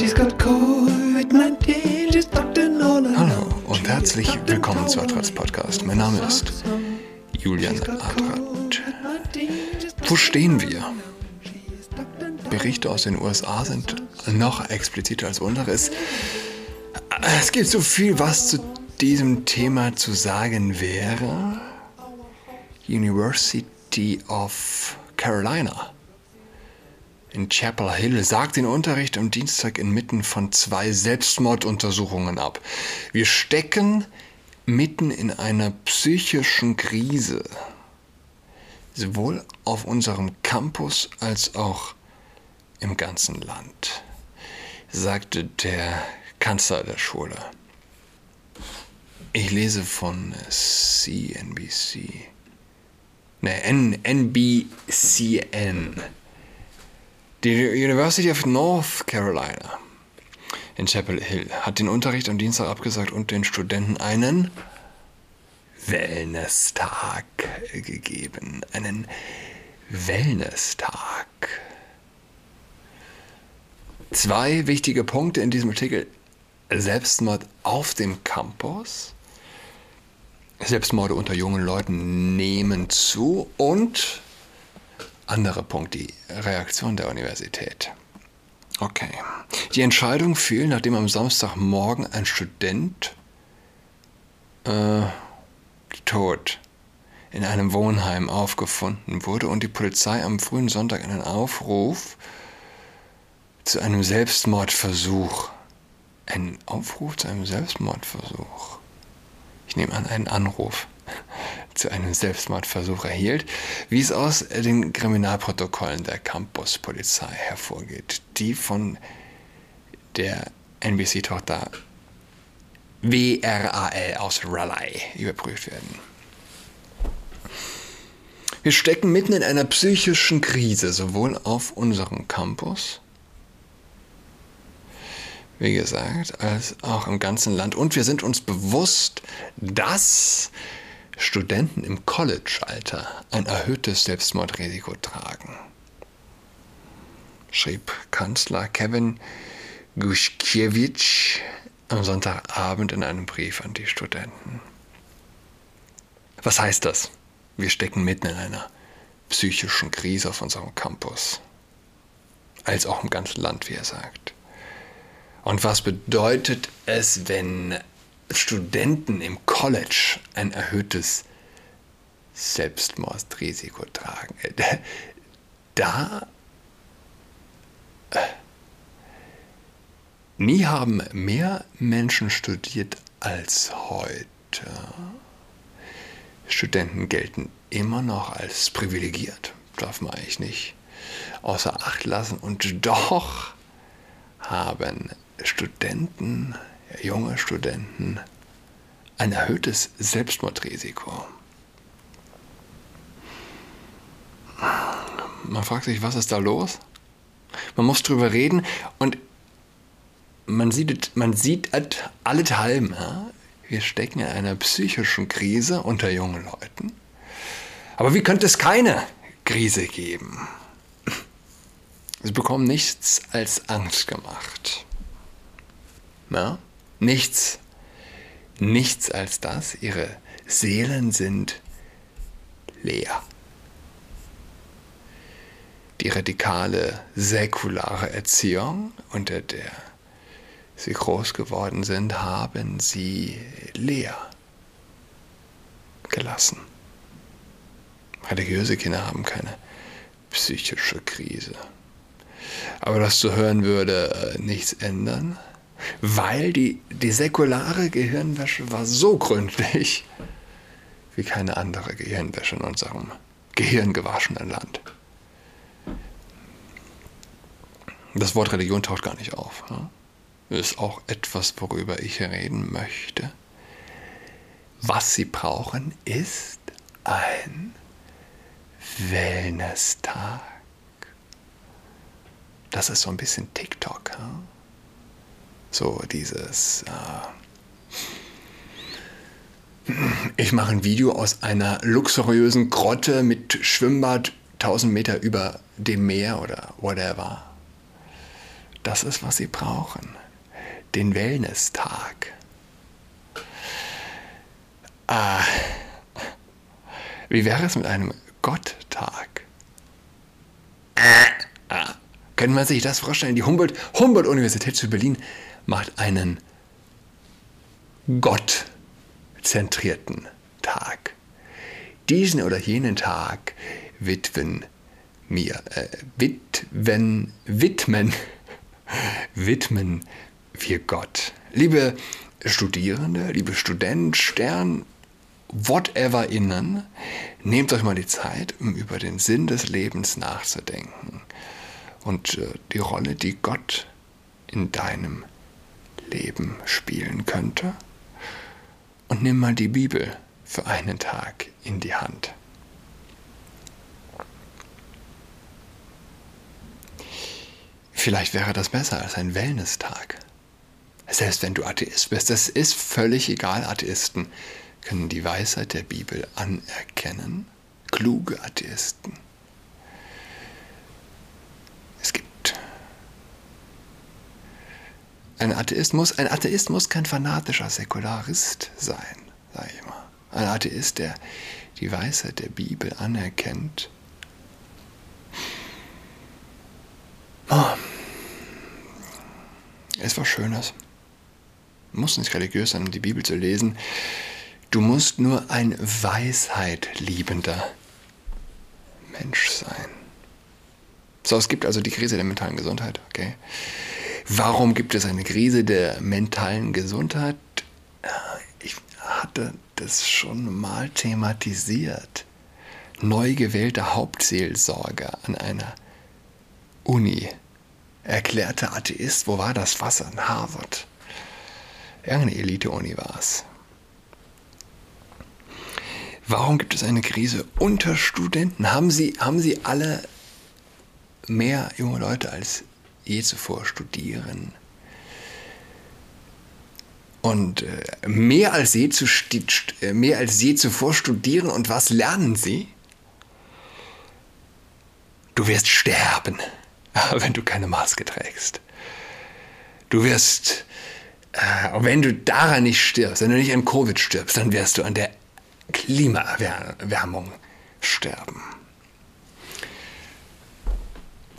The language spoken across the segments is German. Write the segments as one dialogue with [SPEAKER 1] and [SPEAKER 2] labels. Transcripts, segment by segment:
[SPEAKER 1] She's got COVID-19, she's all alone.
[SPEAKER 2] Hallo und herzlich willkommen zu Adrats Podcast. Mein Name ist Julian Adrat. Wo stehen wir? Berichte aus den USA sind noch expliziter als unsere. Es, es gibt so viel, was zu diesem Thema zu sagen wäre. University of Carolina in Chapel Hill sagt den Unterricht am Dienstag inmitten von zwei Selbstmorduntersuchungen ab. Wir stecken mitten in einer psychischen Krise, sowohl auf unserem Campus als auch im ganzen Land, sagte der Kanzler der Schule. Ich lese von CNBC. Ne, NBCN. Die University of North Carolina in Chapel Hill hat den Unterricht am Dienstag abgesagt und den Studenten einen Wellness-Tag gegeben. Einen Wellness-Tag. Zwei wichtige Punkte in diesem Artikel. Selbstmord auf dem Campus. Selbstmorde unter jungen Leuten nehmen zu und anderer Punkt, die Reaktion der Universität. Okay. Die Entscheidung fiel, nachdem am Samstagmorgen ein Student äh, tot in einem Wohnheim aufgefunden wurde und die Polizei am frühen Sonntag einen Aufruf zu einem Selbstmordversuch. Ein Aufruf zu einem Selbstmordversuch. Ich nehme an, einen Anruf zu einem Selbstmordversuch erhielt, wie es aus den Kriminalprotokollen der Campuspolizei hervorgeht, die von der NBC-Tochter WRAL aus Raleigh überprüft werden. Wir stecken mitten in einer psychischen Krise, sowohl auf unserem Campus, wie gesagt, als auch im ganzen Land. Und wir sind uns bewusst, dass Studenten im College-Alter ein erhöhtes Selbstmordrisiko tragen, schrieb Kanzler Kevin Guschkiewicz am Sonntagabend in einem Brief an die Studenten. Was heißt das? Wir stecken mitten in einer psychischen Krise auf unserem Campus, als auch im ganzen Land, wie er sagt. Und was bedeutet es, wenn Studenten im College ein erhöhtes Selbstmordrisiko tragen. Da nie haben mehr Menschen studiert als heute. Studenten gelten immer noch als privilegiert, darf man eigentlich nicht außer Acht lassen. Und doch haben Studenten junge Studenten ein erhöhtes Selbstmordrisiko. Man fragt sich, was ist da los? Man muss drüber reden und man sieht, man sieht allenthalben, ja? wir stecken in einer psychischen Krise unter jungen Leuten. Aber wie könnte es keine Krise geben? Sie bekommen nichts als Angst gemacht. Ja? Nichts, nichts als das. Ihre Seelen sind leer. Die radikale säkulare Erziehung, unter der sie groß geworden sind, haben sie leer gelassen. Religiöse Kinder haben keine psychische Krise. Aber das zu hören würde äh, nichts ändern weil die, die säkulare Gehirnwäsche war so gründlich wie keine andere Gehirnwäsche in unserem gehirngewaschenen Land. Das Wort Religion taucht gar nicht auf. Ne? Ist auch etwas, worüber ich reden möchte. Was sie brauchen, ist ein Wellness-Tag. Das ist so ein bisschen TikTok. Ne? So dieses, äh, ich mache ein Video aus einer luxuriösen Grotte mit Schwimmbad 1000 Meter über dem Meer oder whatever. Das ist, was sie brauchen. Den Wellness-Tag. Ah, wie wäre es mit einem Gott-Tag? Ah, können wir sich das vorstellen? Die Humboldt, Humboldt-Universität zu Berlin macht einen Gott-zentrierten Tag. Diesen oder jenen Tag widmen mir, äh, widmen, widmen, widmen wir Gott. Liebe Studierende, liebe Student, Stern, whatever innen, nehmt euch mal die Zeit, um über den Sinn des Lebens nachzudenken und äh, die Rolle, die Gott in deinem Leben spielen könnte. Und nimm mal die Bibel für einen Tag in die Hand. Vielleicht wäre das besser als ein Wellness-Tag. Selbst wenn du Atheist bist, das ist völlig egal, Atheisten können die Weisheit der Bibel anerkennen. Kluge Atheisten. Es gibt ein Atheist muss, ein Atheist muss kein fanatischer Säkularist sein, sage ich mal. Ein Atheist, der die Weisheit der Bibel anerkennt. Oh. Ist was Schönes. Muss nicht religiös sein, um die Bibel zu lesen. Du musst nur ein weisheitliebender Mensch sein. So, es gibt also die Krise der mentalen Gesundheit, okay? Warum gibt es eine Krise der mentalen Gesundheit? Ich hatte das schon mal thematisiert. Neu gewählter Hauptseelsorger an einer Uni. Erklärter Atheist, wo war das Wasser? In Harvard. Irgendeine Elite-Uni war es. Warum gibt es eine Krise unter Studenten? Haben sie, haben sie alle mehr junge Leute als je zuvor studieren? Und äh, mehr, als je zu, äh, mehr als je zuvor studieren und was lernen sie? Du wirst sterben, wenn du keine Maske trägst. Du wirst, äh, wenn du daran nicht stirbst, wenn du nicht an Covid stirbst, dann wirst du an der Klimaerwärmung sterben.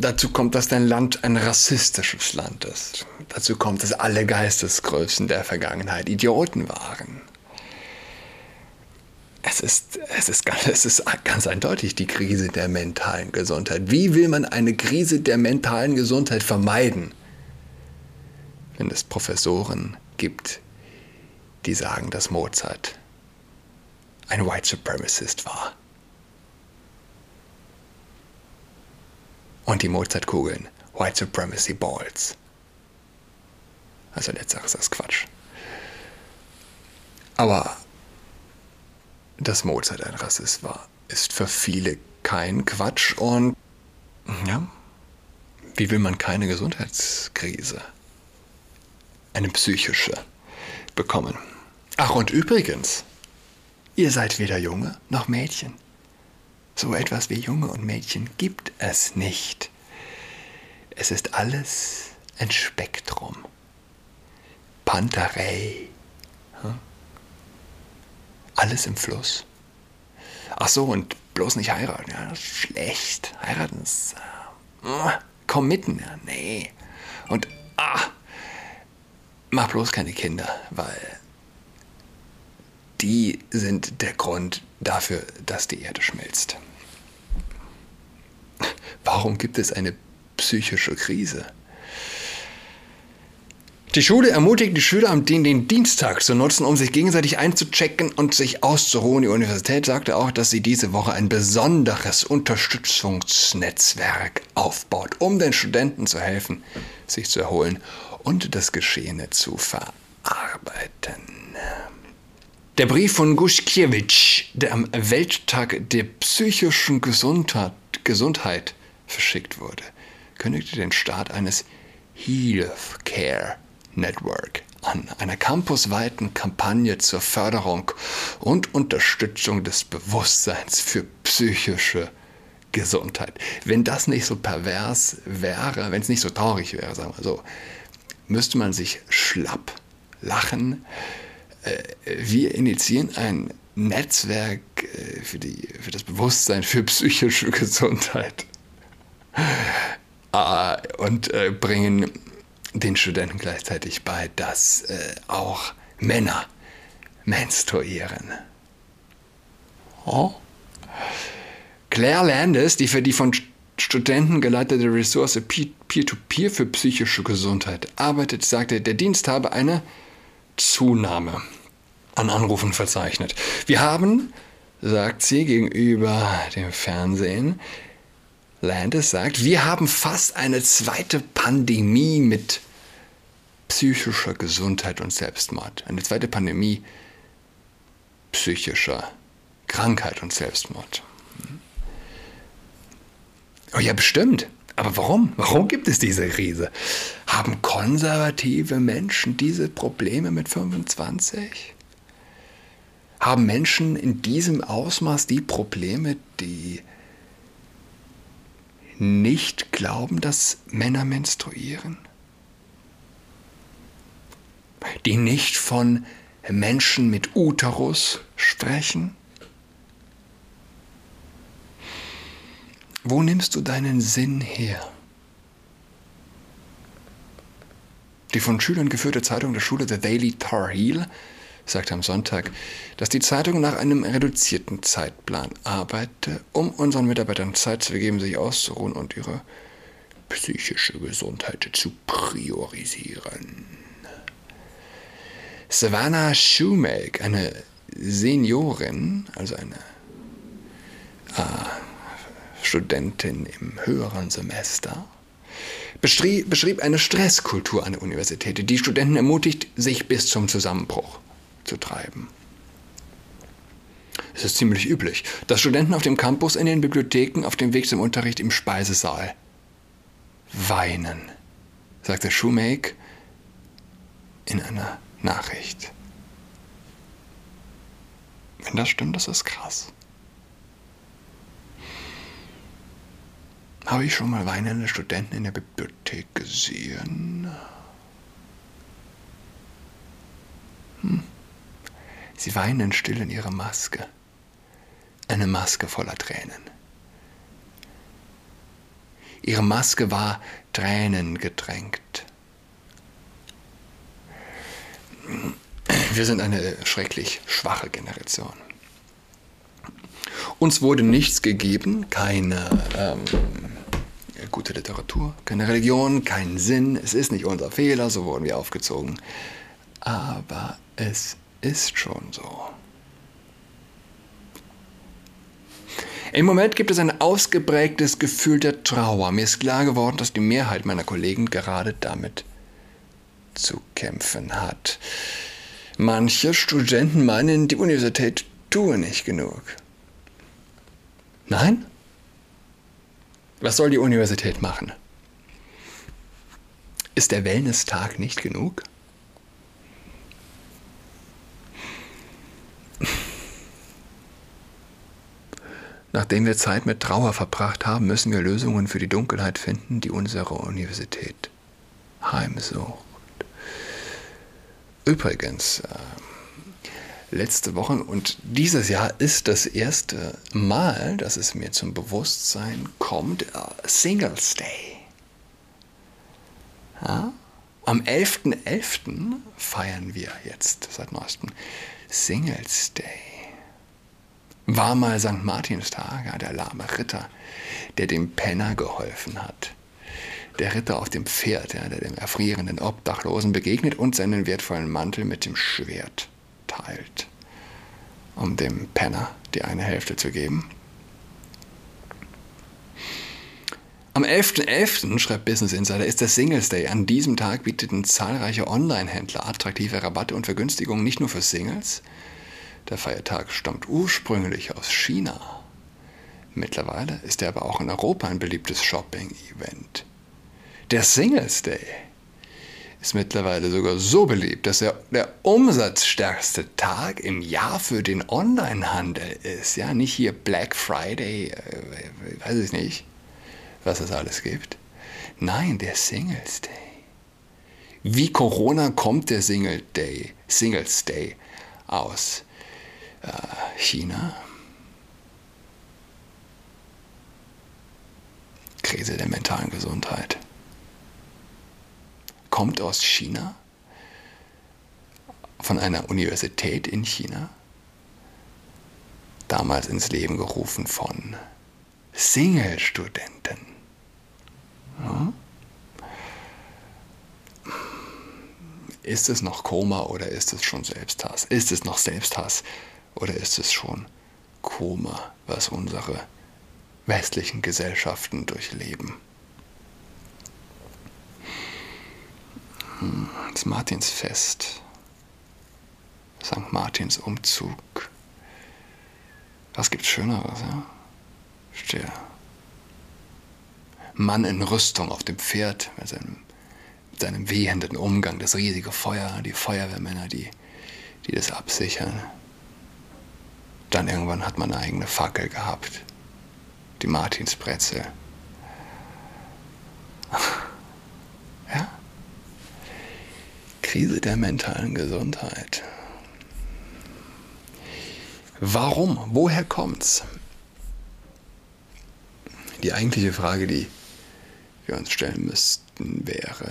[SPEAKER 2] Dazu kommt, dass dein Land ein rassistisches Land ist. Dazu kommt, dass alle Geistesgrößen der Vergangenheit Idioten waren. Es ist, es, ist, es ist ganz eindeutig die Krise der mentalen Gesundheit. Wie will man eine Krise der mentalen Gesundheit vermeiden, wenn es Professoren gibt, die sagen, dass Mozart ein White Supremacist war. Und die Mozartkugeln, White Supremacy Balls. Also letzteres ist das Quatsch. Aber dass Mozart ein Rassist war, ist für viele kein Quatsch und ja, wie will man keine Gesundheitskrise, eine psychische, bekommen? Ach und übrigens, Ihr seid weder Junge noch Mädchen. So etwas wie Junge und Mädchen gibt es nicht. Es ist alles ein Spektrum. Panterei. Hm? Alles im Fluss. Ach so, und bloß nicht heiraten. Ja, schlecht. Heiraten ist. Äh, komm mitten. Ja, nee. Und ah, mach bloß keine Kinder, weil die sind der Grund dafür, dass die Erde schmilzt. Warum gibt es eine psychische Krise? Die Schule ermutigt die Schüler, den Dienstag zu nutzen, um sich gegenseitig einzuchecken und sich auszuruhen. Die Universität sagte auch, dass sie diese Woche ein besonderes Unterstützungsnetzwerk aufbaut, um den Studenten zu helfen, sich zu erholen und das Geschehene zu verarbeiten. Der Brief von Guschkiewicz, der am Welttag der psychischen Gesundheit, Gesundheit verschickt wurde, kündigte den Start eines Health Care Network an, einer campusweiten Kampagne zur Förderung und Unterstützung des Bewusstseins für psychische Gesundheit. Wenn das nicht so pervers wäre, wenn es nicht so traurig wäre, sagen wir so, müsste man sich schlapp lachen. Äh, wir initiieren ein Netzwerk äh, für, die, für das Bewusstsein für psychische Gesundheit und bringen den Studenten gleichzeitig bei, dass auch Männer menstruieren. Oh. Claire Landis, die für die von Studenten geleitete Ressource Peer-to-Peer -Peer für psychische Gesundheit arbeitet, sagte, der Dienst habe eine Zunahme an Anrufen verzeichnet. Wir haben, sagt sie gegenüber dem Fernsehen, Landis sagt, wir haben fast eine zweite Pandemie mit psychischer Gesundheit und Selbstmord. Eine zweite Pandemie psychischer Krankheit und Selbstmord. Oh ja, bestimmt. Aber warum? Warum gibt es diese Krise? Haben konservative Menschen diese Probleme mit 25? Haben Menschen in diesem Ausmaß die Probleme, die nicht glauben, dass Männer menstruieren? Die nicht von Menschen mit Uterus sprechen? Wo nimmst du deinen Sinn her? Die von Schülern geführte Zeitung der Schule The Daily Tar Heel sagte am Sonntag, dass die Zeitung nach einem reduzierten Zeitplan arbeite, um unseren Mitarbeitern Zeit zu geben, sich auszuruhen und ihre psychische Gesundheit zu priorisieren. Savannah Shoemake, eine Seniorin, also eine äh, Studentin im höheren Semester, beschrieb eine Stresskultur an der Universität, die Studenten ermutigt, sich bis zum Zusammenbruch zu treiben. Es ist ziemlich üblich, dass Studenten auf dem Campus, in den Bibliotheken, auf dem Weg zum Unterricht im Speisesaal weinen, sagte Shoemake in einer Nachricht. Wenn das stimmt, das ist krass. Habe ich schon mal weinende Studenten in der Bibliothek gesehen? Sie weinen still in ihrer Maske. Eine Maske voller Tränen. Ihre Maske war tränengedrängt. Wir sind eine schrecklich schwache Generation. Uns wurde nichts gegeben, keine ähm, gute Literatur, keine Religion, keinen Sinn. Es ist nicht unser Fehler, so wurden wir aufgezogen. Aber es ist schon so. Im Moment gibt es ein ausgeprägtes Gefühl der Trauer. Mir ist klar geworden, dass die Mehrheit meiner Kollegen gerade damit zu kämpfen hat. Manche Studenten meinen, die Universität tue nicht genug. Nein? Was soll die Universität machen? Ist der Wellness-Tag nicht genug? Nachdem wir Zeit mit Trauer verbracht haben, müssen wir Lösungen für die Dunkelheit finden, die unsere Universität heimsucht. Übrigens, äh, letzte Woche und dieses Jahr ist das erste Mal, dass es mir zum Bewusstsein kommt, uh, Singles Day. Ja? Am 11.11. .11. feiern wir jetzt seit neuestem Singles Day. War mal St. Martinstag, der lahme Ritter, der dem Penner geholfen hat. Der Ritter auf dem Pferd, der dem erfrierenden Obdachlosen begegnet und seinen wertvollen Mantel mit dem Schwert teilt, um dem Penner die eine Hälfte zu geben. Am 11.11., .11., schreibt Business Insider, ist der Singles Day. An diesem Tag bieteten zahlreiche Online-Händler attraktive Rabatte und Vergünstigungen nicht nur für Singles. Der Feiertag stammt ursprünglich aus China. Mittlerweile ist er aber auch in Europa ein beliebtes Shopping-Event. Der Singles Day ist mittlerweile sogar so beliebt, dass er der umsatzstärkste Tag im Jahr für den Onlinehandel ist. Ja, nicht hier Black Friday, äh, weiß ich nicht, was es alles gibt. Nein, der Singles Day. Wie Corona kommt der Single Day, Singles Day aus China? Krise der mentalen Gesundheit kommt aus China, von einer Universität in China, damals ins Leben gerufen von Single-Studenten. Ja? Ist es noch Koma oder ist es schon Selbsthass? Ist es noch Selbsthass oder ist es schon Koma, was unsere westlichen Gesellschaften durchleben? Das Martinsfest. St. Martins Umzug. Was gibt's Schöneres, ja? Stehe. Mann in Rüstung auf dem Pferd mit seinem, mit seinem wehenden Umgang, das riesige Feuer, die Feuerwehrmänner, die, die das absichern. Dann irgendwann hat man eine eigene Fackel gehabt. Die Martinsbrezel. Krise der mentalen Gesundheit. Warum? Woher kommt's? Die eigentliche Frage, die wir uns stellen müssten, wäre,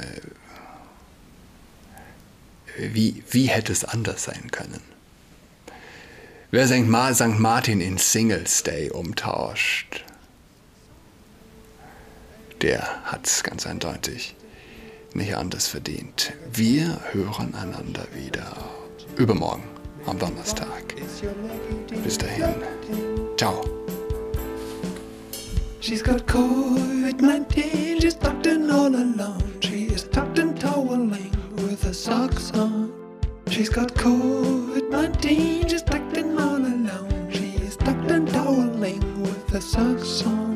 [SPEAKER 2] wie, wie hätte es anders sein können? Wer St. Martin in Singles Day umtauscht, der hat es ganz eindeutig nicht anders verdient. Wir hören einander wieder übermorgen am Donnerstag. Bis dahin. Ciao.
[SPEAKER 1] She's got COVID-19, she's tucked in all alone. She is tucked in toweling with her socks on. She's got COVID-19, she's socks on.